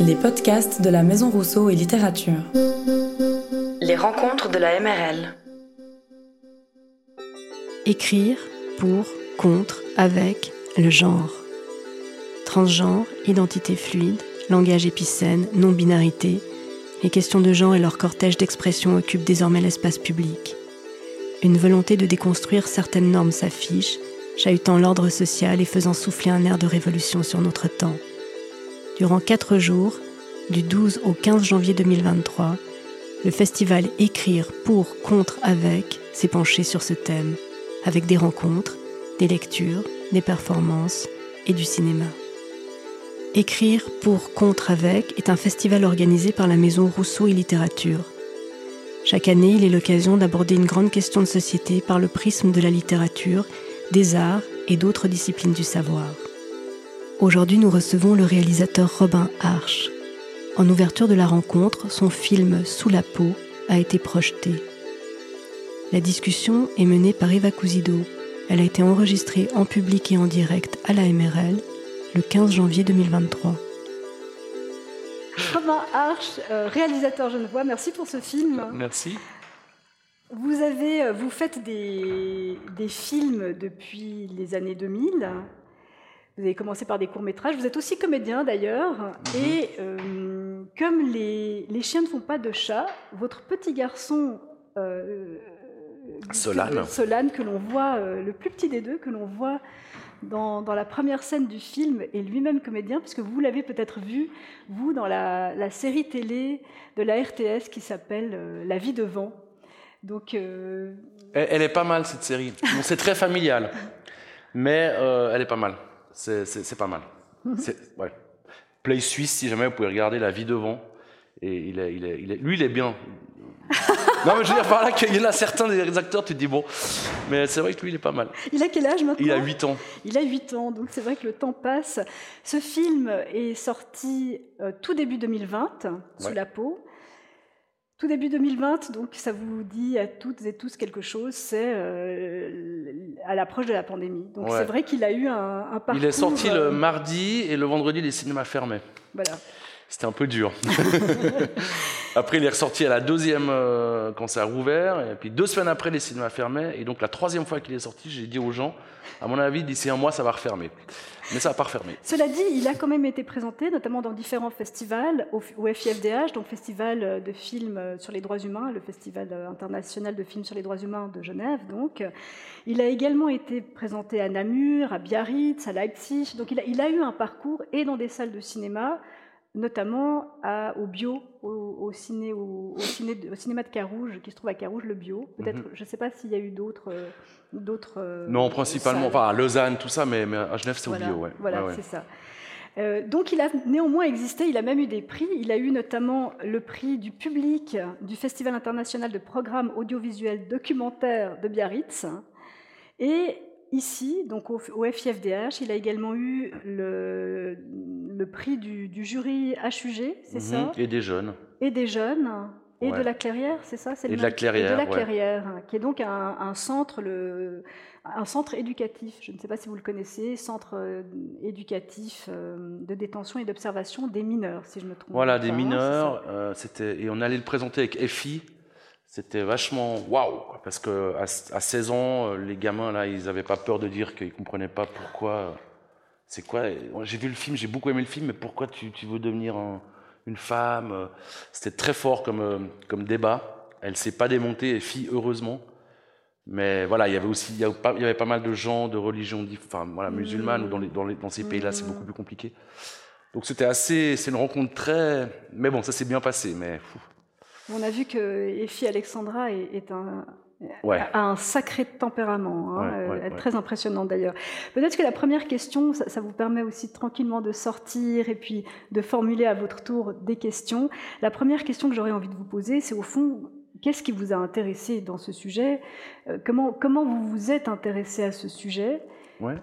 Les podcasts de la Maison Rousseau et Littérature. Les rencontres de la MRL. Écrire pour, contre, avec le genre. Transgenre, identité fluide, langage épicène, non-binarité, les questions de genre et leur cortège d'expression occupent désormais l'espace public. Une volonté de déconstruire certaines normes s'affiche, chahutant l'ordre social et faisant souffler un air de révolution sur notre temps. Durant quatre jours, du 12 au 15 janvier 2023, le festival Écrire pour, contre, avec s'est penché sur ce thème, avec des rencontres, des lectures, des performances et du cinéma. Écrire pour, contre, avec est un festival organisé par la Maison Rousseau et Littérature. Chaque année, il est l'occasion d'aborder une grande question de société par le prisme de la littérature, des arts et d'autres disciplines du savoir. Aujourd'hui, nous recevons le réalisateur Robin Arch. En ouverture de la rencontre, son film Sous la peau a été projeté. La discussion est menée par Eva Cousido. Elle a été enregistrée en public et en direct à la MRL le 15 janvier 2023. Robin Arch, euh, réalisateur genevois, merci pour ce film. Merci. Vous, avez, euh, vous faites des, des films depuis les années 2000. Vous avez commencé par des courts-métrages. Vous êtes aussi comédien d'ailleurs. Mhm. Et euh, comme les, les, chiens ne font pas de chat, votre petit garçon. Euh, Solane. Solane, que l'on voit, euh, le plus petit des deux, que l'on voit dans, dans, la première scène du film, est lui-même comédien, puisque vous l'avez peut-être vu, vous, dans la, la, série télé de la RTS qui s'appelle euh, La vie de vent. Donc, elle, elle, est pas mal cette série. Bon, c'est très familial, mais euh, elle est pas mal. C'est pas mal. Ouais. Play Suisse, si jamais vous pouvez regarder La vie devant. Et il est, il est, il est, lui, il est bien. non, mais je veux dire par là qu'il y en a certains des acteurs, tu te dis bon. Mais c'est vrai que lui, il est pas mal. Il a quel âge maintenant? Il a 8 ans. Il a 8 ans, donc c'est vrai que le temps passe. Ce film est sorti euh, tout début 2020, sous Ouais. la peau. Tout début 2020, donc ça vous dit à toutes et tous quelque chose, c'est euh, à l'approche de la pandémie. Donc Ouais. c'est vrai qu'il a eu un, un parcours. Il est sorti euh, le mardi et le vendredi, les cinémas fermaient. Voilà. C'était un peu dur. après, il est ressorti à la deuxième euh, quand ça a rouvert. Et puis deux semaines après, les cinémas fermaient. Et donc la troisième fois qu'il est sorti, j'ai dit aux gens, à mon avis, d'ici un mois, ça va refermer. Mais ça n'a pas refermé. Cela dit, il a quand même été présenté, notamment dans différents festivals, au, au FIFDH, donc Festival de films sur les droits humains, le Festival international de films sur les droits humains de Genève. Donc, il a également été présenté à Namur, à Biarritz, à Leipzig. Donc, il a eu un parcours et dans des salles de cinéma, notamment à, au bio, au, au ciné, au, au, ciné, au, cinéma de Carouge, qui se trouve à Carouge, le bio. Peut-être, Mhm. je ne sais pas s'il y a eu d'autres. euh, d'autres euh, Non, principalement, enfin à Lausanne, tout ça, mais, mais à Genève, c'est Voilà, au bio. Ouais. voilà Ouais, ouais. c'est ça. Euh, donc il a néanmoins existé, il a même eu des prix. Il a eu notamment le prix du public du Festival international de programmes audiovisuels documentaires de Biarritz. Et ici, donc au, au FIFDH, il a également eu le, le prix du, du jury HUG, c'est Mhm. ça? Et des jeunes. Et des jeunes. Et Ouais. de la Clairière, c'est ça? C'est Et de la Clairière, Et de la ouais. Clairière, qui est donc un, un centre, le, un centre éducatif. Je ne sais pas si vous le connaissez, centre euh, éducatif euh, de détention et d'observation des mineurs, si je me trompe. Voilà, pas, des hein, mineurs. euh, c'était et on allait le présenter avec EFI. C'était vachement waouh, parce que à, à 16 ans, euh, les gamins là, ils avaient pas peur de dire qu'ils comprenaient pas pourquoi. euh, C'est quoi J'ai vu le film, j'ai beaucoup aimé le film, mais pourquoi tu, tu veux devenir un- une femme euh, C'était très fort comme comme débat. Elle s'est pas démontée, EFI, heureusement. Mais voilà, il y avait aussi, il y avait pas, il y avait pas mal de gens de religions, enfin voilà, musulmanes ou dans, les, dans, les, dans ces pays-là, c'est beaucoup plus compliqué. Donc c'était assez, c'est une rencontre très, mais bon, ça s'est bien passé, mais On a vu que Effie Alexandra est, est un, Ouais. a un sacré tempérament, hein, Ouais, euh, ouais, très impressionnante d'ailleurs. Peut-être que la première question, ça, ça vous permet aussi tranquillement de sortir et puis de formuler à votre tour des questions. La première question que j'aurais envie de vous poser, c'est au fond, qu'est-ce qui vous a intéressé dans ce sujet? Euh, comment, comment vous vous êtes intéressé à ce sujet?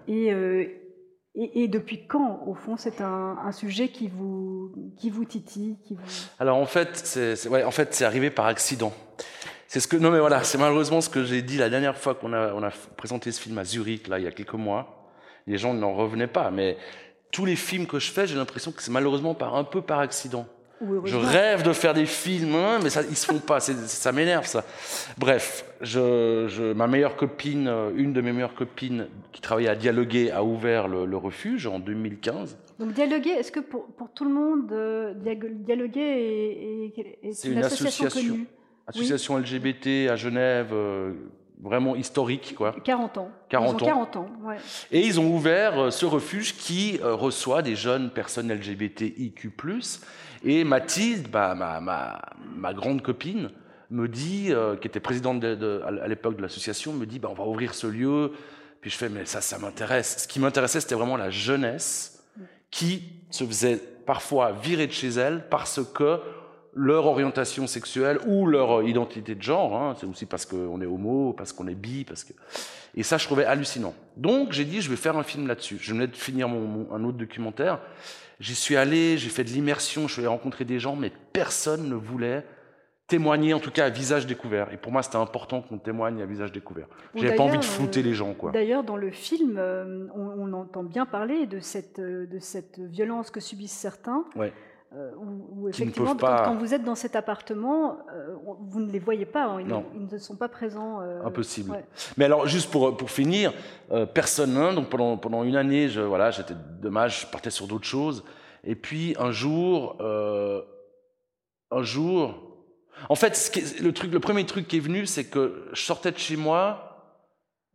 Et, euh, et, et depuis quand, au fond, c'est un, un sujet qui vous, qui vous titille qui vous... Alors en fait, c'est ouais, en fait, arrivé par accident. C'est ce que non mais voilà, c'est malheureusement ce que j'ai dit la dernière fois qu'on a on a présenté ce film à Zurich là il y a quelques mois. Les gens n'en revenaient pas, mais tous les films que je fais, j'ai l'impression que c'est malheureusement par un peu par accident. Je rêve de faire des films, hein, mais ça, ils se font pas. ça m'énerve, ça. Bref, je, ma meilleure copine, euh, une de mes meilleures copines qui travaillait à Dialoguer, a ouvert le, refuge en 2015. Donc Dialoguer, est-ce que pour, pour, tout le monde, euh, Dialoguer est, une, association, connue? Association LGBT à Genève, euh, vraiment historique. Quoi. 40 ans. 40 ans. 40 ans ouais. Et ils ont ouvert ce refuge qui reçoit des jeunes personnes LGBTIQ+, et Mathilde, bah, ma, ma, ma, grande copine, me dit, euh, qui était présidente de, à l'époque de l'association, me dit, bah, on va ouvrir ce lieu. Puis je fais, mais ça, ça m'intéresse. Ce qui m'intéressait, c'était vraiment la jeunesse qui se faisait parfois virer de chez elle parce que leur orientation sexuelle ou leur identité de genre, hein, c'est aussi parce qu'on est homo, parce qu'on est bi, parce que... Et ça, je trouvais hallucinant. Donc, j'ai dit, je vais faire un film là-dessus. Je venais de finir mon, un autre documentaire. J'y suis allé, j'ai fait de l'immersion, je suis allé rencontrer des gens, mais personne ne voulait témoigner, en tout cas à visage découvert. Et pour moi, c'était important qu'on témoigne à visage découvert. J'avais pas envie de flouter les gens. quoi. D'ailleurs, dans le film, euh, on, entend bien parler de cette, euh, de cette violence que subissent certains. Ouais. Euh, où, effectivement, quand, vous êtes dans cet appartement, vous ne les voyez pas, hein, ils, ne sont pas présents. Impossible. Mais alors, juste pour, pour finir, personne, hein, donc pendant, pendant une année, je, voilà, j'étais dommage, je partais sur d'autres choses. Et puis un jour, un jour, en fait, le, truc, le premier truc qui est venu, c'est que je sortais de chez moi,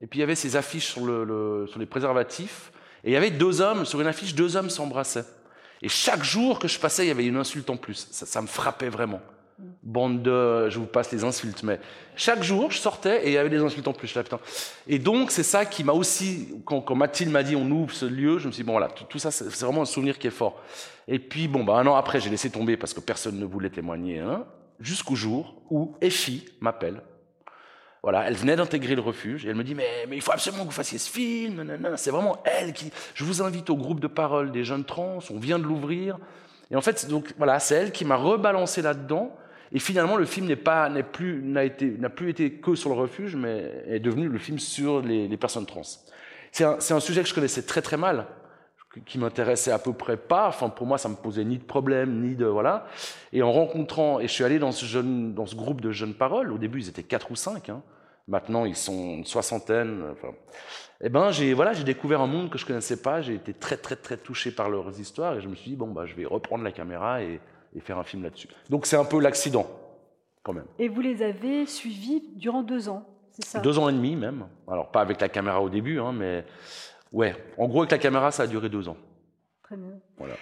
et puis il y avait ces affiches sur, le, sur les préservatifs, et il y avait deux hommes, sur une affiche, deux hommes s'embrassaient. Et chaque jour que je passais, il y avait une insulte en plus. Ça, me frappait vraiment. Bande de, je vous passe les insultes, mais chaque jour, je sortais et il y avait des insultes en plus. Je putain. Et donc, c'est ça qui m'a aussi, quand, Mathilde m'a dit on ouvre ce lieu, je me suis dit, bon voilà, tout, ça, c'est vraiment un souvenir qui est fort. Et puis, bon, bah, un an après, j'ai laissé tomber parce que personne ne voulait témoigner. Hein jusqu'au jour où Effie m'appelle. Voilà, elle venait d'intégrer le refuge et elle me dit mais, mais il faut absolument que vous fassiez ce film. C'est vraiment elle qui. Je vous invite au groupe de parole des jeunes trans. On vient de l'ouvrir. Et en fait, donc voilà, c'est elle qui m'a rebalancé là-dedans. Et finalement, le film n'est pas, n'est plus, n'a été, n'a plus été que sur le refuge, mais est devenu le film sur les, les personnes trans. C'est un, c'est un sujet que je connaissais très très mal qui m'intéressait à peu près pas. Enfin, pour moi, ça me posait ni de problème, ni de voilà. Et en rencontrant, et je suis allé dans ce jeune, dans ce groupe de jeunes paroles. Au début, ils étaient quatre ou cinq. Hein. Maintenant, ils sont une soixantaine. Enfin, eh ben, j'ai voilà, j'ai découvert un monde que je connaissais pas. J'ai été très, très, très touché par leurs histoires, et je me suis dit bon, bah, je vais reprendre la caméra et, et faire un film là-dessus. Donc, c'est un peu l'accident, quand même. Et vous les avez suivis durant deux ans, c'est ça? Deux ans et demi même. Alors, pas avec la caméra au début, hein, mais Ouais, en gros, avec la caméra, ça a duré deux ans. Très bien. Voilà.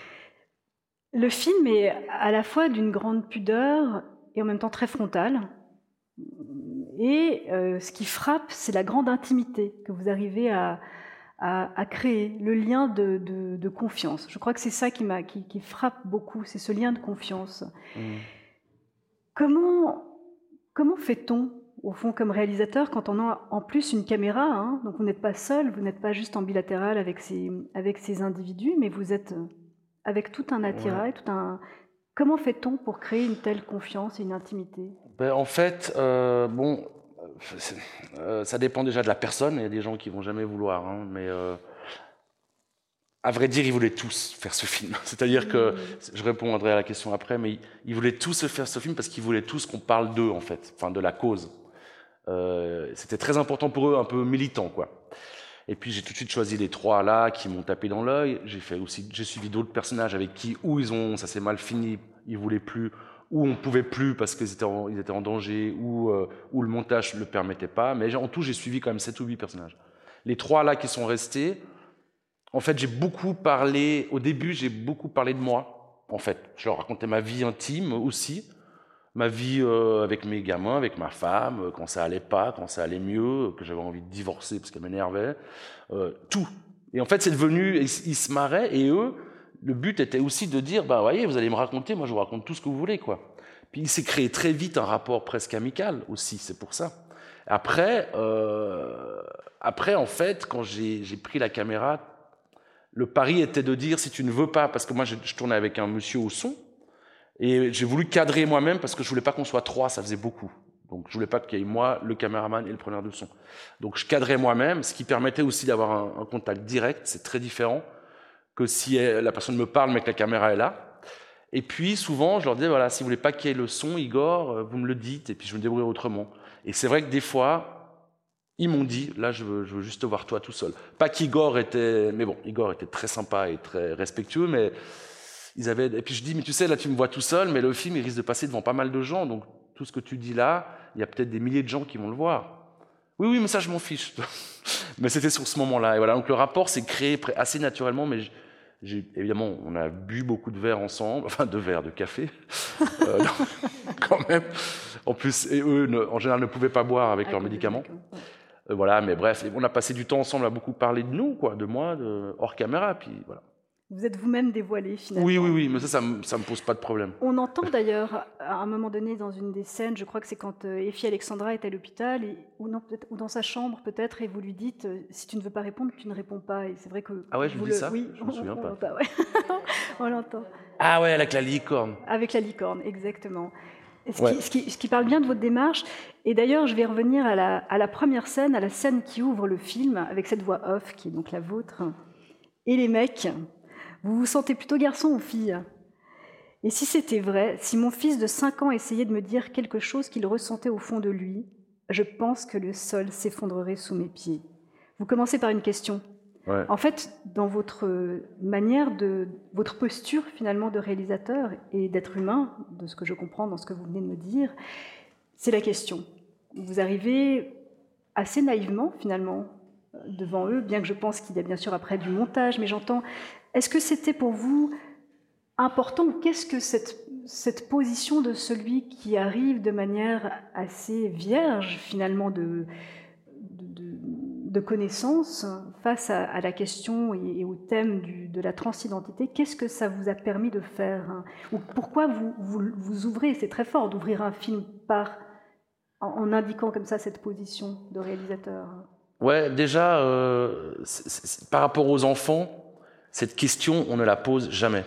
Le film est à la fois d'une grande pudeur et en même temps très frontal. Et euh, ce qui frappe, c'est la grande intimité que vous arrivez à, à, créer, le lien de, de, confiance. Je crois que c'est ça qui, qui, qui, frappe beaucoup, c'est ce lien de confiance. Mmh. Comment, comment fait-on au fond, comme réalisateur, quand on a en plus une caméra, hein, donc vous n'êtes pas seul, vous n'êtes pas juste en bilatéral avec ces, avec ces individus, mais vous êtes euh, avec tout un attirail, tout un. Comment fait-on pour créer une telle confiance et une intimité? Ben, En fait, euh, bon, euh, ça dépend déjà de la personne. Il y a des gens qui vont jamais vouloir, hein, mais à vrai dire, ils voulaient tous faire ce film. C'est-à-dire que, mmh. je répondrai à la question après, mais ils voulaient tous faire ce film parce qu'ils voulaient tous qu'on parle d'eux, en fait, enfin de la cause. Euh, c'était très important pour eux, un peu militant, quoi. Et puis j'ai tout de suite choisi les trois là qui m'ont tapé dans l'œil. J'ai fait aussi, j'ai suivi d'autres personnages avec qui, où ils ont, ça s'est mal fini, ils voulaient plus, où on pouvait plus parce qu'ils étaient, en, ils étaient en danger, ou euh, le montage ne le permettait pas. Mais en tout, j'ai suivi quand même sept ou huit personnages. Les trois là qui sont restés, en fait, j'ai beaucoup parlé. Au début, j'ai beaucoup parlé de moi. En fait, je leur racontais ma vie intime aussi ma vie euh, avec mes gamins, avec ma femme, euh, quand ça allait pas, quand ça allait mieux, que j'avais envie de divorcer parce qu'elle m'énervait, euh, tout. Et en fait, c'est devenu, ils, se marraient et eux, le but était aussi de dire, bah voyez, vous allez me raconter, moi je vous raconte tout ce que vous voulez, quoi. Puis il s'est créé très vite un rapport presque amical aussi, c'est pour ça. Après, après en fait, quand j'ai pris la caméra, le pari était de dire, si tu ne veux pas, parce que moi je, je tournais avec un monsieur au son, et j'ai voulu cadrer moi-même parce que je voulais pas qu'on soit trois, ça faisait beaucoup. Donc je voulais pas qu'il y ait moi, le caméraman et le preneur de son. Donc je cadrais moi-même, ce qui permettait aussi d'avoir un, contact direct, c'est très différent que si la personne me parle mais que la caméra est là. Et puis souvent, je leur dis voilà, si vous voulez pas qu'il y ait le son, Igor, euh, vous me le dites et puis je me débrouille autrement. Et c'est vrai que des fois, ils m'ont dit là, je veux, je veux juste te voir toi tout seul. Pas qu'Igor était, mais bon, Igor était très sympa et très respectueux, mais ils avaient. Et puis je dis mais tu sais là, tu me vois tout seul, mais le film il risque de passer devant pas mal de gens, donc tout ce que tu dis là, il y a peut-être des milliers de gens qui vont le voir. Oui, oui, mais ça, je m'en fiche. mais c'était sur ce moment-là. Et voilà, donc le rapport s'est créé assez naturellement, mais évidemment, on a bu beaucoup de verres ensemble, enfin de verres, de café, euh, quand même. En plus, et eux, en général, ne pouvaient pas boire avec, leurs médicaments. Euh, voilà, mais bref, on a passé du temps ensemble à beaucoup parler de nous, quoi, de moi, de, hors caméra, puis voilà. Vous êtes vous-même dévoilé finalement. Oui, oui, oui, mais ça, ça ne me, pose pas de problème. On entend d'ailleurs, à un moment donné, dans une des scènes, je crois que c'est quand euh, Effie Alexandra est à l'hôpital, ou, ou dans sa chambre peut-être, et vous lui dites euh, si tu ne veux pas répondre, tu ne réponds pas. Et c'est vrai que. Ah ouais, je vous dis ça Oui, je me souviens pas. on l'entend. Ah ouais, avec la licorne. Avec la licorne, exactement. Ce, qui, ce, qui, parle bien de votre démarche. Et d'ailleurs, je vais revenir à la, à la première scène, à la scène qui ouvre le film, avec cette voix off qui est donc la vôtre. Et les mecs, vous vous sentez plutôt garçon ou fille? Et si c'était vrai, si mon fils de 5 ans essayait de me dire quelque chose qu'il ressentait au fond de lui, je pense que le sol s'effondrerait sous mes pieds. Vous commencez par une question. En fait, dans votre manière de, votre posture finalement de réalisateur et d'être humain, de ce que je comprends dans ce que vous venez de me dire, c'est la question. Vous arrivez assez naïvement finalement devant eux, bien que je pense qu'il y a bien sûr après du montage, mais j'entends est-ce que c'était pour vous important Qu'est-ce que cette, cette, position de celui qui arrive de manière assez vierge finalement de, de, connaissance face à, la question et, au thème de la transidentité? Qu'est-ce que ça vous a permis de faire? Ou pourquoi vous, vous, ouvrez, c'est très fort d'ouvrir un film par, en, indiquant comme ça cette position de réalisateur? Ouais, déjà, euh, par rapport aux enfants, cette question, on ne la pose jamais.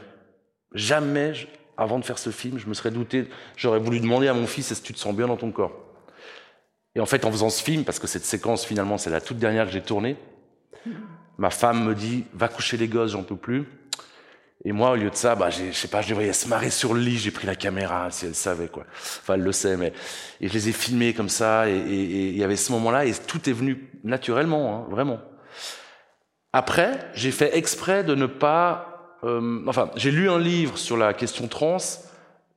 Jamais, avant de faire ce film, je me serais douté, j'aurais voulu demander à mon fils, est-ce que tu te sens bien dans ton corps? Et en fait, en faisant ce film, parce que cette séquence, finalement, c'est la toute dernière que j'ai tournée, ma femme me dit, va coucher les gosses, j'en peux plus. Et moi, au lieu de ça, bah, je sais pas, je les voyais se marrer sur le lit, j'ai pris la caméra, si elle savait, quoi. Enfin, elle le sait, mais, et je les ai filmés comme ça, et il y avait ce moment-là, et tout est venu naturellement, hein, vraiment. Après, j'ai fait exprès de ne pas... Euh, enfin, j'ai lu un livre sur la question trans,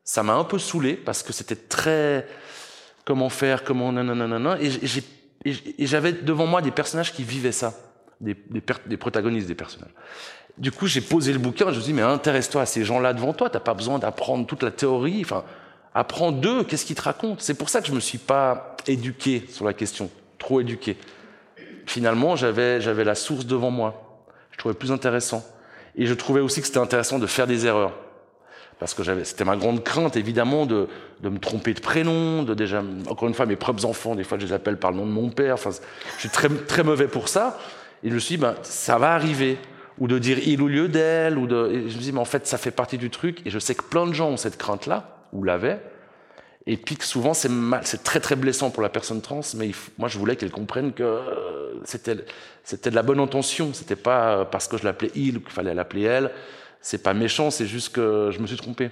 ça m'a un peu saoulé parce que c'était très... Comment faire, comment... Nanana, et j'avais devant moi des personnages qui vivaient ça, des, des, des protagonistes des personnages. Du coup, j'ai posé le bouquin, je me suis dit, mais intéresse-toi à ces gens-là devant toi, t'as pas besoin d'apprendre toute la théorie, enfin, apprends d'eux, qu'est-ce qu'ils te racontent? C'est pour ça que je me suis pas éduqué sur la question, trop éduqué finalement, j'avais, j'avais la source devant moi. Je trouvais plus intéressant. Et je trouvais aussi que c'était intéressant de faire des erreurs. Parce que j'avais, c'était ma grande crainte, évidemment, de, de me tromper de prénom, de déjà, encore une fois, mes propres enfants, des fois, je les appelle par le nom de mon père. Enfin, je suis très, très mauvais pour ça. Et je me suis dit, ben, ça va arriver. Ou de dire il au lieu d'elle, ou de, et je me dis, mais en fait, ça fait partie du truc. Et je sais que plein de gens ont cette crainte-là, ou l'avaient. Et puis que souvent, c'est mal, c'est très très blessant pour la personne trans, mais moi je voulais qu'elle comprenne que euh, c'était, c'était de la bonne intention. C'était pas parce que je l'appelais il ou qu'il fallait l'appeler elle. C'est pas méchant, c'est juste que je me suis trompé.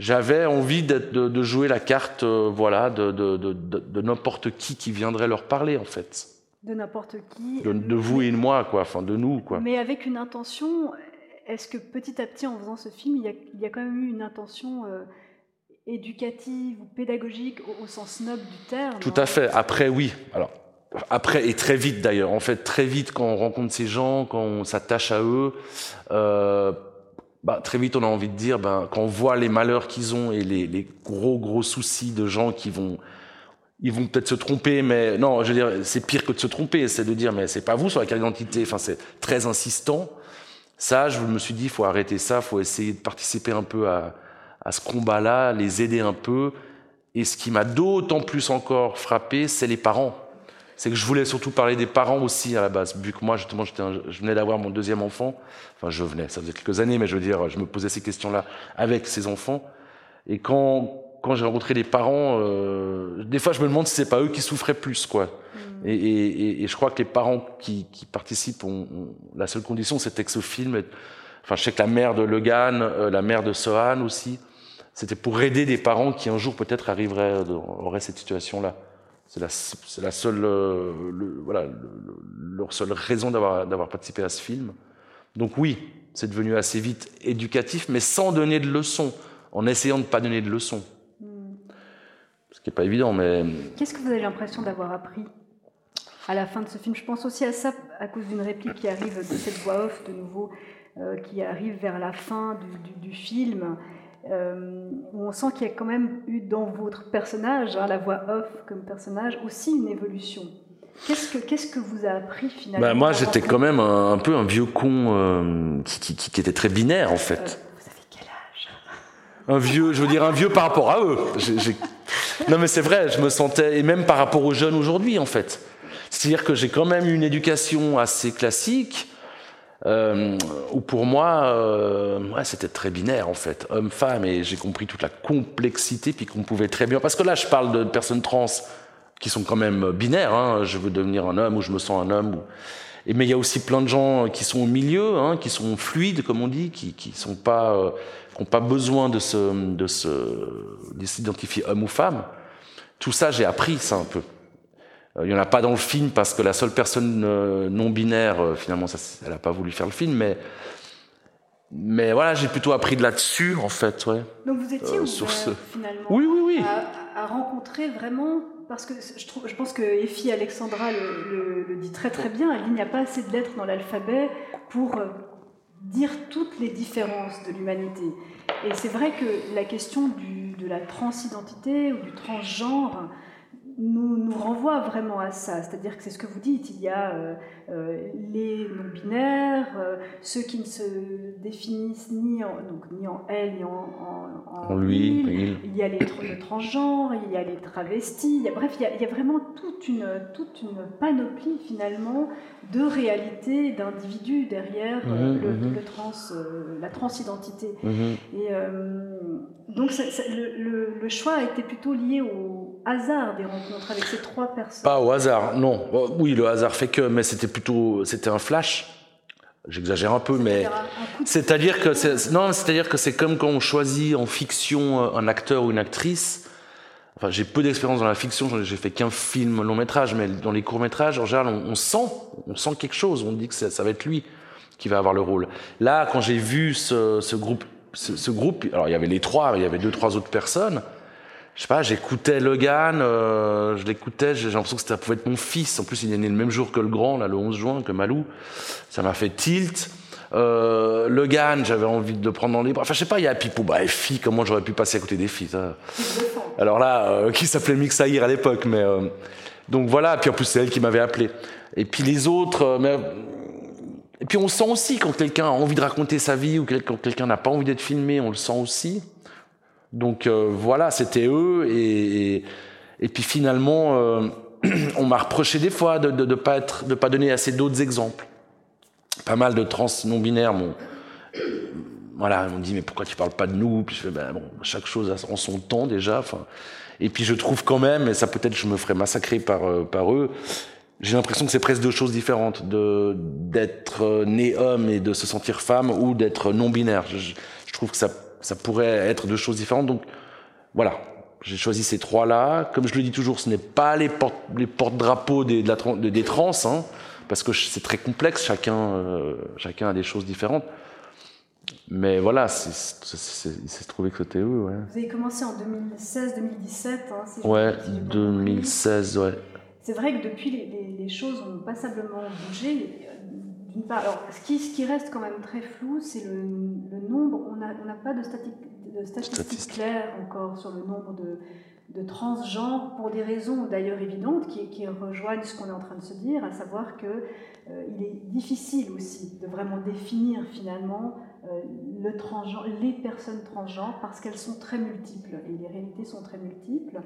J'avais envie d'être, de, de, jouer la carte, euh, voilà, de, de, de, n'importe qui qui viendrait leur parler en fait. De n'importe qui. De, vous et de moi, quoi, enfin de nous, quoi. Mais avec une intention. Est-ce que petit à petit, en faisant ce film, il y a, il y a quand même eu une intention euh, éducative ou pédagogique au, sens noble du terme. Tout à fait. Après, oui. Alors, après, et très vite d'ailleurs. En fait, très vite, quand on rencontre ces gens, quand on s'attache à eux, euh, bah, très vite, on a envie de dire, ben, quand on voit les malheurs qu'ils ont et les, les, gros, gros soucis de gens qui vont, ils vont peut-être se tromper, mais non, je veux dire, c'est pire que de se tromper, c'est de dire, mais c'est pas vous sur la carte d'identité. Enfin, c'est très insistant. Ça, je me suis dit, il faut arrêter ça, il faut essayer de participer un peu à, à ce combat-là, les aider un peu. Et ce qui m'a d'autant plus encore frappé, c'est les parents. C'est que je voulais surtout parler des parents aussi à la base, vu que moi justement je venais d'avoir mon deuxième enfant. Enfin, je venais, ça faisait quelques années, mais je veux dire, je me posais ces questions-là avec ces enfants. Et quand quand j'ai rencontré les parents, euh, des fois je me demande si c'est pas eux qui souffraient plus, quoi. Et, je crois que les parents qui, participent, ont, la seule condition, c'était que ce film, enfin, je sais que la mère de Logan, euh, la mère de Sohan aussi, c'était pour aider des parents qui un jour peut-être arriveraient, auraient cette situation-là. C'est la, la, seule, euh, voilà, leur seule raison d'avoir participé à ce film. Donc oui, c'est devenu assez vite éducatif, mais sans donner de leçons, en essayant de ne pas donner de leçons. Hmm. Ce qui n'est pas évident, mais... Qu'est-ce que vous avez l'impression d'avoir appris à la fin de ce film? Je pense aussi à ça à cause d'une réplique qui arrive de cette voix off de nouveau, euh, qui arrive vers la fin du, film. Euh, où on sent qu'il y a quand même eu dans votre personnage, hein, la voix off comme personnage, aussi une évolution. Qu'est-ce que, qu'est-ce que vous a appris finalement bah, Moi, j'étais quand même un, peu un vieux con euh, qui, qui, qui, était très binaire en fait. Euh, vous avez quel âge? Un vieux, je veux dire un vieux par rapport à eux. Non mais c'est vrai, je me sentais, et même par rapport aux jeunes aujourd'hui en fait. C'est-à-dire que j'ai quand même eu une éducation assez classique, euh, où pour moi, euh, ouais, c'était très binaire en fait, homme-femme, et j'ai compris toute la complexité, puis qu'on pouvait très bien. Parce que là, je parle de personnes trans qui sont quand même binaires. Hein, je veux devenir un homme ou je me sens un homme. Ou... Et, mais il y a aussi plein de gens qui sont au milieu, hein, qui sont fluides, comme on dit, qui qui sont pas, euh, n'ont pas besoin de se, de se, de s'identifier homme ou femme. Tout ça, j'ai appris ça un peu. Euh, il y en a pas dans le film parce que la seule personne euh, non binaire, finalement, ça, elle n'a pas voulu faire le film, mais mais voilà, j'ai plutôt appris de là-dessus, en fait, ouais. Donc vous étiez euh, sur ce... finalement oui, oui, oui. À, à rencontrer vraiment parce que je, trouve, je pense que Effie Alexandra le, dit très très bien, il n'y a pas assez de lettres dans l'alphabet pour euh, dire toutes les différences de l'humanité. Et c'est vrai que la question du, de la transidentité ou du transgenre nous, nous renvoie vraiment à ça. C'est-à-dire que c'est ce que vous dites, il y a euh, les non-binaires, euh, ceux qui ne se définissent ni en, donc, ni en elle, ni en, en, lui, il. y a les transgenres, il y a les travestis, il y a, bref, il y a, il y a, vraiment toute une, toute une panoplie finalement de réalités, d'individus derrière mhm, le, mhm. le, trans, la transidentité. Mhm. Et donc le, le choix a été plutôt lié au hasard des rencontres avec ces trois personnes Pas au hasard, non. Oui, le hasard fait que, mais c'était plutôt, c'était un flash. J'exagère un peu, mais c'est-à-dire que c'est, non, c'est-à-dire que c'est comme quand on choisit en fiction euh, un acteur ou une actrice. Enfin, j'ai peu d'expérience dans la fiction, j'ai fait qu'un film long métrage, mais dans les courts métrages, en général, on, sent, on sent quelque chose. On dit que ça, ça, va être lui qui va avoir le rôle. Là, quand j'ai vu ce, ce groupe, ce, ce, groupe, alors il y avait les trois, il y avait deux, trois autres personnes je sais pas, j'écoutais Logan, euh, je l'écoutais, j'ai l'impression que ça pouvait être mon fils. En plus, il est né le même jour que le grand, là, le 11 juin, que Malou. Ça m'a fait tilt. Euh, Logan, j'avais envie de le prendre dans les bras. Enfin, je sais pas, il y a Pipo, bah, filles, comment j'aurais pu passer à côté des filles, ça? Alors là, euh, qui s'appelait Mixaïr à l'époque, mais euh, donc voilà. Puis en plus, c'est elle qui m'avait appelé. Et puis les autres, euh, mais et puis on sent aussi quand quelqu'un a envie de raconter sa vie ou quand quelqu'un n'a pas envie d'être filmé, on le sent aussi. Donc euh, voilà, c'était eux. Et, puis finalement, euh, on m'a reproché des fois de ne pas, donner assez d'autres exemples. Pas mal de trans non binaires m'ont voilà, m'ont dit mais pourquoi tu parles pas de nous? Je fais ben chaque chose en son temps déjà. Et puis je trouve quand même, et ça peut-être je me ferai massacrer par euh, eux. J'ai l'impression que c'est presque deux choses différentes, d'être né homme et de se sentir femme, ou d'être non binaire. Je, je trouve que ça ça pourrait être deux choses différentes. Donc voilà, j'ai choisi ces trois-là. Comme je le dis toujours, ce n'est pas les porte-drapeaux des, de des trans, hein, parce que c'est très complexe, chacun, euh, chacun a des choses différentes. Mais voilà, il s'est trouvé que c'était eux. Ouais. Vous avez commencé en 2016-2017. Hein, ouais, 2016, ouais. C'est vrai que depuis, les, les, choses ont passablement bougé alors, ce qui, ce qui, reste quand même très flou, c'est le, nombre. On n'a on pas de, de statistiques claires encore sur le nombre de, de transgenres, pour des raisons d'ailleurs évidentes qui, qui, rejoignent ce qu'on est en train de se dire, à savoir qu'il euh, est difficile aussi de vraiment définir finalement transgenre, les personnes transgenres parce qu'elles sont très multiples et les réalités sont très multiples.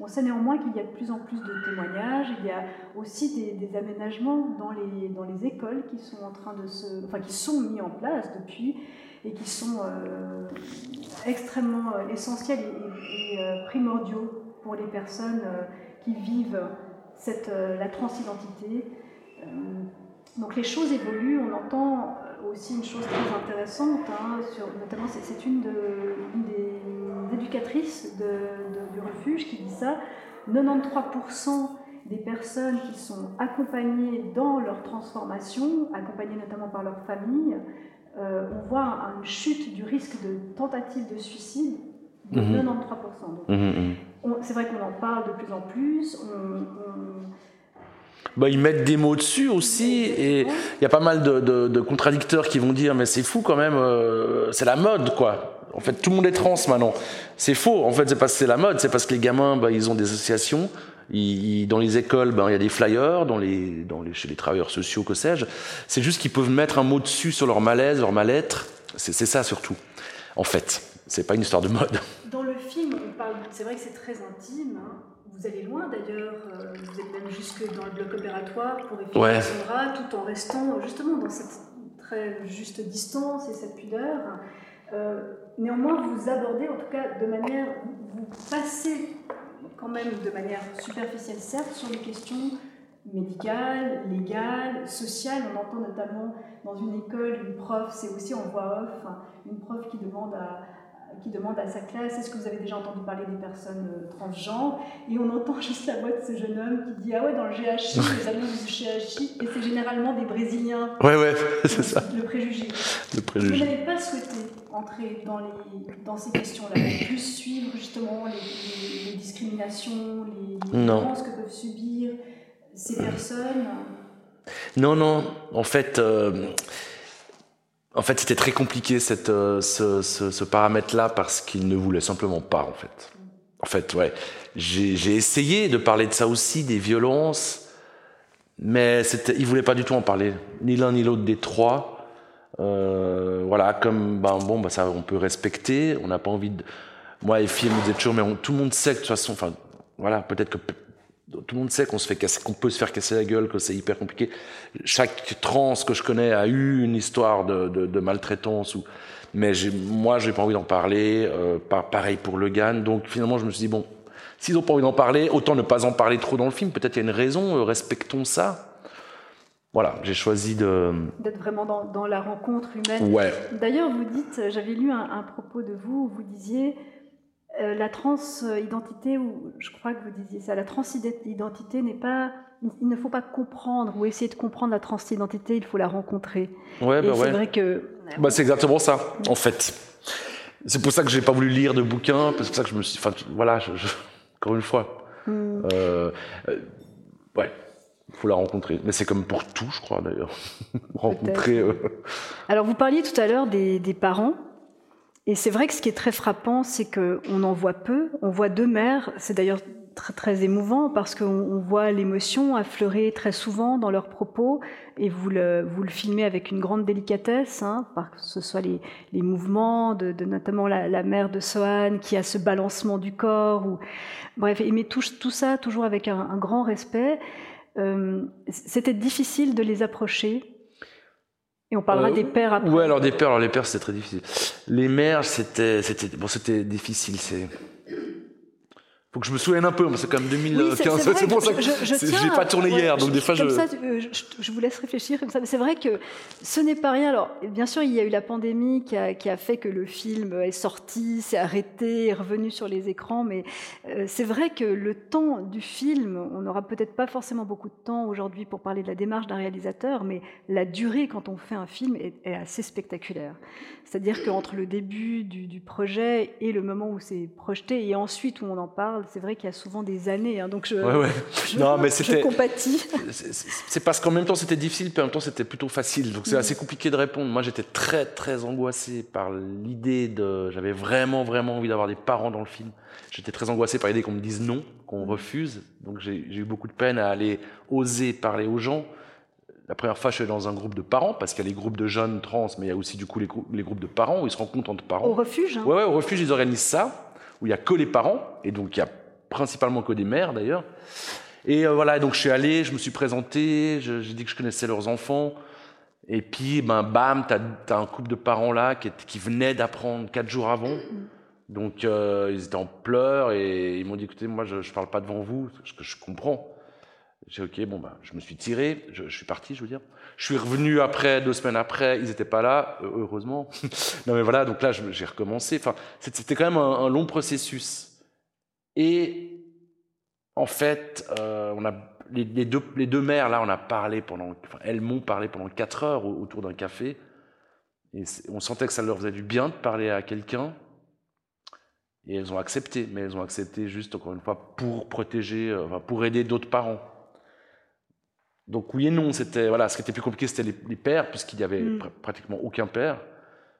On sait néanmoins qu'il y a de plus en plus de témoignages, il y a aussi des, aménagements dans les, écoles qui sont mis en place depuis et qui sont euh, extrêmement essentiels et, primordiaux pour les personnes qui vivent la transidentité. donc les choses évoluent, on entend aussi une chose très intéressante, hein, sur, notamment c'est une, des éducatrices du refuge qui dit ça, 93% des personnes qui sont accompagnées dans leur transformation, accompagnées notamment par leur famille, euh, on voit une chute du risque de tentative de suicide de 93%. Mhm. Mhm, mhm. C'est vrai qu'on en parle de plus en plus. Bah, ils mettent des mots dessus aussi, et il y a pas mal de, contradicteurs qui vont dire mais c'est fou quand même, euh, c'est la mode quoi. En fait, tout le monde est trans maintenant. C'est faux. En fait, c'est parce que c'est la mode, c'est parce que les gamins, bah, ils ont des associations dans les écoles, ben, il y a des flyers, dans les, dans les, chez les travailleurs sociaux, que sais-je. C'est juste qu'ils peuvent mettre un mot dessus sur leur malaise, leur mal-être. C'est ça surtout, en fait. C'est pas une histoire de mode. Dans le film, on parle. C'est vrai que c'est très intime. Hein. Vous allez loin d'ailleurs. Euh, vous êtes même jusque dans le bloc opératoire pour éviter ouais. Sandra, tout en restant justement dans cette très juste distance et cette pudeur. Euh, néanmoins, vous abordez, en tout cas de manière, vous passez quand même de manière superficielle, certes, sur les questions médicales, légales, sociales. On entend notamment dans une école une prof, c'est aussi en voix off, hein, une prof qui demande à, qui demande à sa classe est-ce que vous avez déjà entendu parler des personnes euh, transgenres? Et on entend juste la voix de ce jeune homme qui dit ah ouais dans le GHI, les annonces du GHI, et c'est généralement des Brésiliens. Ouais ouais, c'est ça. Le préjugé. Le préjugé. Vous n'avez pas souhaité entrer dans, les, dans ces questions-là, plus suivre justement les, les, discriminations, les, violences que peuvent subir ces personnes? Non, non. En fait, euh, en fait c'était très compliqué cette, euh, ce, ce, ce paramètre-là parce qu'il ne voulait simplement pas, en fait. En fait, ouais. J'ai essayé de parler de ça aussi, des violences, mais il ne voulait pas du tout en parler, ni l'un ni l'autre des trois. Euh, voilà, comme ben, bon, ben, ça on peut respecter. On n'a pas envie de. Moi, filles me disaient toujours, mais tout le monde sait que de toute façon, enfin, voilà, peut-être que tout le monde sait qu'on se fait casser, qu'on peut se faire casser la gueule, que c'est hyper compliqué. Chaque trans que je connais a eu une histoire de, de, de maltraitance ou, mais moi, j'ai pas envie d'en parler. Euh, pareil pour Le Gan. Donc finalement, je me suis dit bon, s'ils ont pas envie d'en parler, autant ne pas en parler trop dans le film. Peut-être il y a une raison. Euh, respectons ça voilà, j'ai choisi de... D'être vraiment dans, la rencontre humaine. Ouais. D'ailleurs, vous dites, j'avais lu un, propos de vous, où vous disiez, euh, la transidentité, ou je crois que vous disiez ça, la transidentité n'est pas... Il ne faut pas comprendre ou essayer de comprendre la transidentité, il faut la rencontrer. Ouais, bah c'est vrai que... Bah, c'est exactement ça, en fait. C'est pour ça que j'ai pas voulu lire de bouquins, c'est pour ça que je me suis... Enfin, voilà, encore une fois. Hmm. Euh, euh, ouais faut la rencontrer. Mais c'est comme pour tout, je crois d'ailleurs. rencontrer. Euh. Alors vous parliez tout à l'heure des, parents. Et c'est vrai que ce qui est très frappant, c'est qu'on en voit peu. On voit deux mères. C'est d'ailleurs très, très émouvant parce qu'on voit l'émotion affleurer très souvent dans leurs propos et vous le, vous le filmez avec une grande délicatesse, hein, que ce soit les, les mouvements de, notamment la, mère de Sohan qui a ce balancement du corps. Ou, bref, mais tout, tout ça toujours avec un, un grand respect. Euh, c'était difficile de les approcher. Et on parlera euh, des pères après. Oui, alors des pères, alors les pères c'était très difficile. Les mères c'était c'était bon c'était difficile, c'est faut que je me souvienne un peu, c'est quand même 2015. c'est pour ça que je, je, pas tourné hier, donc des fois je... Ça, je, vous laisse réfléchir comme ça. Mais c'est vrai que ce n'est pas rien. Alors, bien sûr, il y a eu la pandémie qui a, qui a fait que le film est sorti, s'est arrêté, est revenu sur les écrans. Mais euh, c'est vrai que le temps du film, on n'aura peut-être pas forcément beaucoup de temps aujourd'hui pour parler de la démarche d'un réalisateur, mais la durée quand on fait un film est, est assez spectaculaire. C'est-à-dire qu'entre le début du, du projet et le moment où c'est projeté et ensuite où on en parle, c'est vrai qu'il y a souvent des années, hein, donc je, non, mais je compatis. C'est parce qu'en même temps c'était difficile, puis en même temps c'était plutôt facile, donc c'est mm. assez compliqué de répondre. Moi j'étais très très angoissé par l'idée de, j'avais vraiment vraiment envie d'avoir des parents dans le film. J'étais très angoissé par l'idée qu'on me dise non, qu'on mm. refuse, donc j'ai eu beaucoup de peine à aller oser parler aux gens. La première fois, je suis dans un groupe de parents, parce qu'il y a les groupes de jeunes trans, mais il y a aussi du coup les, les groupes de parents où ils se rencontrent entre parents. Au refuge hein. ouais, ouais, au refuge, ils organisent ça, où il y a que les parents, et donc il y a principalement que des mères d'ailleurs. Et euh, voilà, donc je suis allé, je me suis présenté, j'ai dit que je connaissais leurs enfants. Et puis, ben, bam, tu as, un couple de parents là qui, venaient d'apprendre quatre jours avant. Donc, euh, ils étaient en pleurs et ils m'ont dit écoutez, moi, je ne parle pas devant vous, ce que je comprends. J'ai ok, bon bah, je me suis tiré, je, suis parti, je veux dire. Je suis revenu après, deux semaines après, ils n'étaient pas là, heureusement. non mais voilà, donc là j'ai recommencé. Enfin, c'était quand même un, long processus. Et en fait, euh, on a les, deux, les deux mères là, on a parlé pendant, elles m'ont parlé pendant quatre heures autour d'un café. Et on sentait que ça leur faisait du bien de parler à quelqu'un. Et elles ont accepté, mais elles ont accepté juste, encore une fois, pour protéger, euh, enfin, pour aider d'autres parents. Donc oui et non, c'était voilà, ce qui était plus compliqué, c'était les, pères, puisqu'il n'y avait mm. pratiquement aucun père.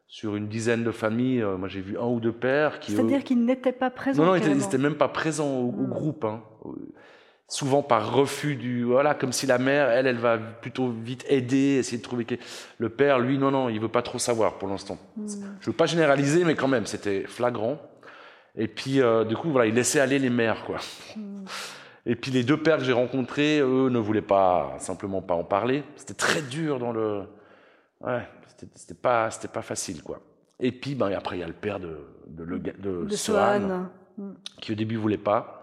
Sur une dizaine de familles, euh, moi j'ai vu un ou deux pères qui. C'est-à-dire qu'ils n'étaient pas présents. Non, non, ils n'étaient même pas présents au, mm. groupe. Hein. Souvent par refus du voilà, comme si la mère, elle, elle va plutôt vite aider, essayer de trouver le père. Lui, non, non, il veut pas trop savoir pour l'instant. Mm. Je veux pas généraliser, mais quand même, c'était flagrant. Et puis, euh, du coup, voilà, il laissait aller les mères, quoi. Et puis les deux pères que j'ai rencontrés, eux, ne voulaient pas simplement pas en parler. C'était très dur dans le. Ouais, c'était pas, c'était pas facile, quoi. Et puis, ben, après, il y a le père de, de, de, de Sohan, qui au début voulait pas.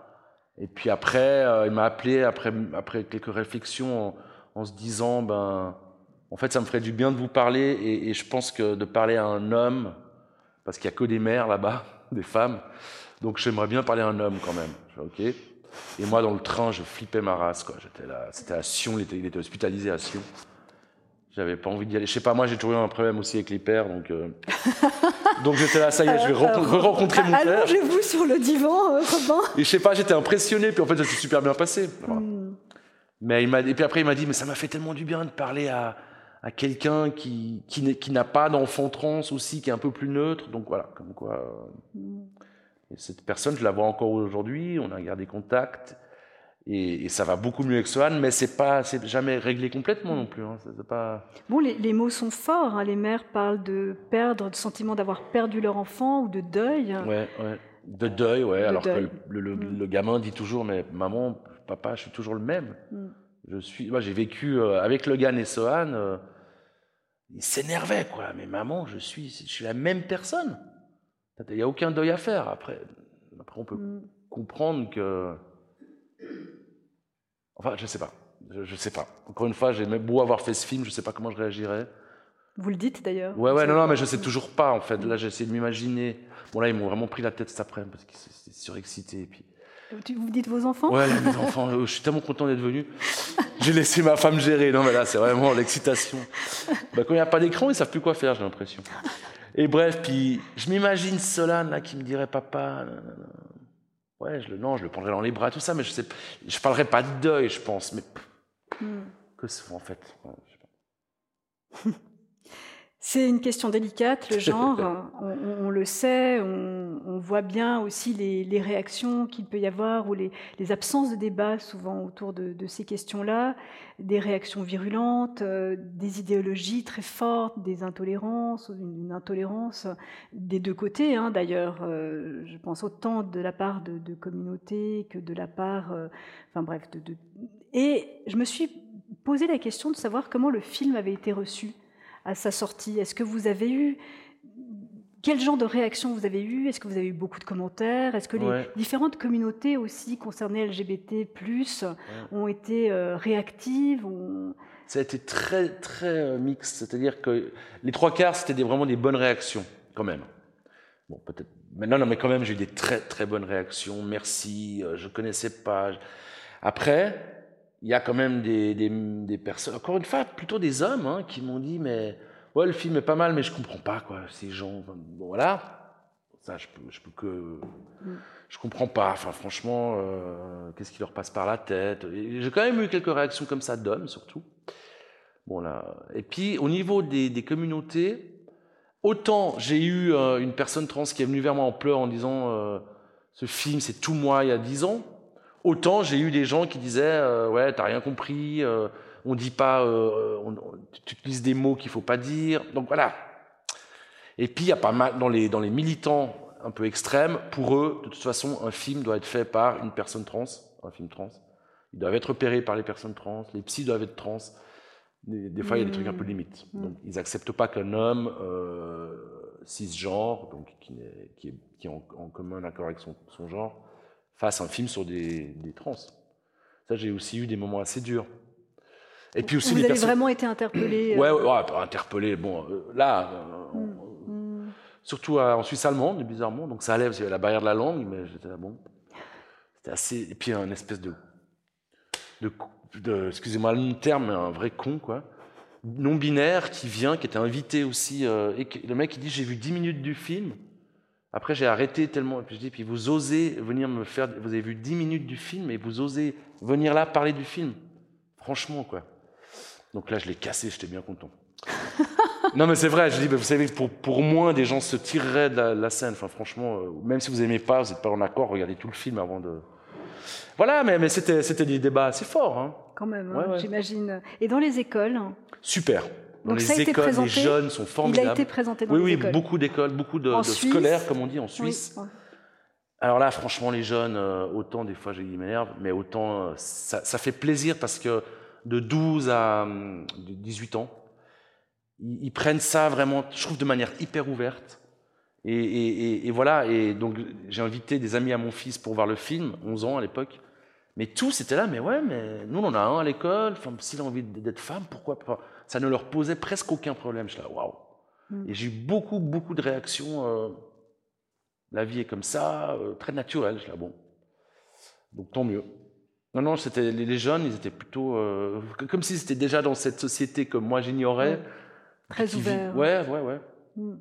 Et puis après, euh, il m'a appelé après, après quelques réflexions en, se disant, ben, en fait, ça me ferait du bien de vous parler. Et, et je pense que de parler à un homme, parce qu'il y a que des mères là-bas, des femmes, donc j'aimerais bien parler à un homme quand même. ok. Et moi, dans le train, je flippais ma race. Quoi. J'étais là, c'était à Sion, il était, il était, hospitalisé à Sion. J'avais pas envie d'y aller. Je sais pas, moi, j'ai toujours eu un problème aussi avec les pères, donc. Euh, donc j'étais là, ça y est, je vais re-rencontrer mon père. Allongez-vous sur le divan, euh, Robin. Et je sais pas, j'étais impressionné, puis en fait, ça s'est super bien passé. Hmm. Mais il m'a, et puis après, il m'a dit, mais ça m'a fait tellement du bien de parler à, à quelqu'un qui, qui, n'a pas d'enfant trans aussi, qui est un peu plus neutre. Donc voilà, comme quoi. Euh, cette personne, je la vois encore aujourd'hui, on a gardé contact. Et, ça va beaucoup mieux avec Sohan, mais c'est pas, c'est jamais réglé complètement non plus. Hein. pas... Bon, les, mots sont forts. Hein. Les mères parlent de perdre, de sentiment d'avoir perdu leur enfant ou de deuil. Ouais, ouais. De deuil, ouais. alors que le, mm. gamin dit toujours, mais maman, papa, je suis toujours le même. Mm. Je suis, moi, j'ai vécu euh, avec Logan et Sohan. Euh, ils s'énervaient, quoi. Mais maman, je suis, je suis la même personne. Il n'y a aucun deuil à faire. Après, après on peut mm. comprendre que. Enfin, je ne sais pas. Je sais pas. Encore une fois, j'ai beau avoir fait ce film, je ne sais pas comment je réagirais. Vous le dites d'ailleurs. Ouais, ouais, non, non, mais je ne sais toujours pas en fait. Là, j'ai essayé de m'imaginer. Bon, là, ils m'ont vraiment pris la tête cet après-midi parce qu'ils étaient surexcités. Et puis... Vous dites vos enfants? Ouais, mes enfants. Euh, je suis tellement content d'être venu. J'ai laissé ma femme gérer. Non, mais là, c'est vraiment l'excitation. Bah, quand il n'y a pas d'écran, ils ne savent plus quoi faire, j'ai l'impression. Et bref, puis je m'imagine Solane là qui me dirait papa. Ouais, je le, non, je le prendrais dans les bras, tout ça, mais je sais, je parlerai pas de deuil, je pense, mais hmm. que c'est en fait. C'est une question délicate, le genre. on, le sait, on, voit bien aussi les, réactions qu'il peut y avoir ou les, absences de débat souvent autour de, ces questions-là, des réactions virulentes, euh, des idéologies très fortes, des intolérances, une, intolérance des deux côtés hein, d'ailleurs. Euh, je pense autant de la part de, communautés que de la part, euh, enfin bref, de, et je me suis posé la question de savoir comment le film avait été reçu à sa sortie Est-ce que vous avez eu quel genre de réaction vous avez eu? Est-ce que vous avez eu beaucoup de commentaires? Est-ce que les différentes communautés aussi concernées LGBT+ ont été euh, réactives Ça a été très très euh, mixte, c'est-à-dire que les trois quarts c'était vraiment des bonnes réactions quand même. Bon peut-être, mais non non mais quand même j'ai eu des très très bonnes réactions. Merci, euh, je connaissais pas. Après, il y a quand même des, des, personnes, encore une fois, plutôt des hommes, hein, qui m'ont dit, mais ouais, le film est pas mal, mais je comprends pas, quoi, ces gens. Bon, voilà. Ça, je peux, je peux que. Je comprends pas. Enfin, franchement, euh, qu'est-ce qui leur passe par la tête? J'ai quand même eu quelques réactions comme ça d'hommes, surtout. Bon, là. Et puis, au niveau des, des communautés, autant j'ai eu euh, une personne trans qui est venue vers moi en pleurs en disant euh, ce film, c'est tout moi il y a dix ans. Autant j'ai eu des gens qui disaient euh, ouais t'as rien compris, euh, on dit pas, euh, tu utilises des mots qu'il faut pas dire, donc voilà. Et puis il y a pas mal dans les dans les militants un peu extrêmes, pour eux de toute façon un film doit être fait par une personne trans, un film trans. Ils doivent être repérés par les personnes trans, les psys doivent être trans. Des, fois il y a des trucs un peu mmh. limites. Mmh. Donc ils acceptent pas qu'un homme cisgenre, donc qui, est, qui, est, qui est en, commun accord avec son, son genre fasse un film sur des, trans. Ça, j'ai aussi eu des moments assez durs. Et puis aussi, vous avez vraiment été interpellé. Ouais, ouais, interpellé. Bon, là, mm, mm. surtout en Suisse allemande, bizarrement. Donc ça allait, parce qu'il y avait la barrière de la langue, mais j'étais là, bon. C'était assez. Et puis un espèce de, de, excusez-moi le terme, mais un vrai con, quoi. Non binaire qui vient, qui était invité aussi. Euh, et le mec, il dit J'ai vu 10 minutes du film. Après, j'ai arrêté tellement. Et puis je dis Puis vous osez venir me faire. Vous avez vu 10 minutes du film et vous osez venir là parler du film. Franchement, quoi. Donc là, je l'ai cassé, j'étais bien content. non, mais c'est vrai, je dis, vous savez, pour, pour moi, des gens se tireraient de la, scène. Enfin, franchement, euh, même si vous n'aimez pas, vous n'êtes pas en accord, regardez tout le film avant de. Voilà, mais, mais c'était, c'était des débats assez forts. Hein. Quand même, hein, j'imagine. Et dans les écoles? Super. Dans les écoles, les jeunes sont formidables. Il a été présenté dans oui, les oui, écoles. Oui, beaucoup d'écoles, beaucoup de, de scolaires, comme on dit, en Suisse. Alors là, franchement, les jeunes, euh, autant des fois, j'ai dit m'énerve, mais autant euh, ça, ça, fait plaisir parce que de 12 à 18 hum, ans, ils, prennent ça vraiment, je trouve, de manière hyper ouverte. Et, voilà, et donc j'ai invité des amis à mon fils pour voir le film, 11 ans à l'époque. Mais tous étaient là, mais ouais, mais nous on en a un à l'école, s'il a envie d'être femme, pourquoi pas? Ça ne leur posait presque aucun problème. Je suis là, waouh hmm. Et j'ai eu beaucoup, beaucoup de réactions. Euh, la vie est comme ça, euh, très naturelle. Je suis là, bon. Donc tant mieux. Non, non, c'était les jeunes, ils étaient plutôt euh, comme si c'était déjà dans cette société que moi j'ignorais. Très ouvert. Ouais, ouais, ouais. Hmm.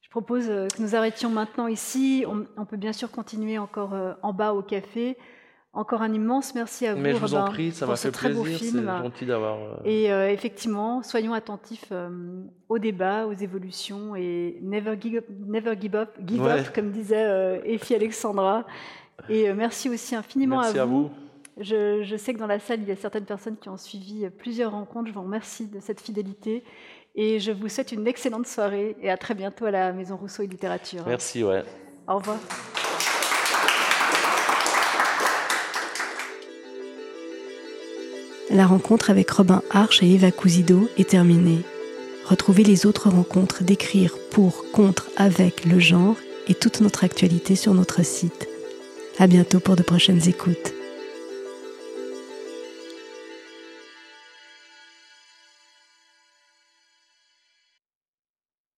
Je propose que nous arrêtions maintenant ici. On, peut bien sûr continuer encore en bas au café. Encore un immense merci à vous. Mais je vous en prie, ça m'a fait très plaisir. C'est gentil d'avoir. Et effectivement, soyons attentifs au débat, aux évolutions et never give up, never give up, give up comme disait Effie Alexandra. Et merci aussi infiniment merci à vous. Je, sais que dans la salle, il y a certaines personnes qui ont suivi plusieurs rencontres. Je vous remercie de cette fidélité. Et je vous souhaite une excellente soirée et à très bientôt à la Maison Rousseau et Littérature. Merci, ouais. Au revoir. La rencontre avec Robin Arch et Eva Cousido est terminée. Retrouvez les autres rencontres d'écrire pour, contre, avec le genre et toute notre actualité sur notre site. À bientôt pour de prochaines écoutes.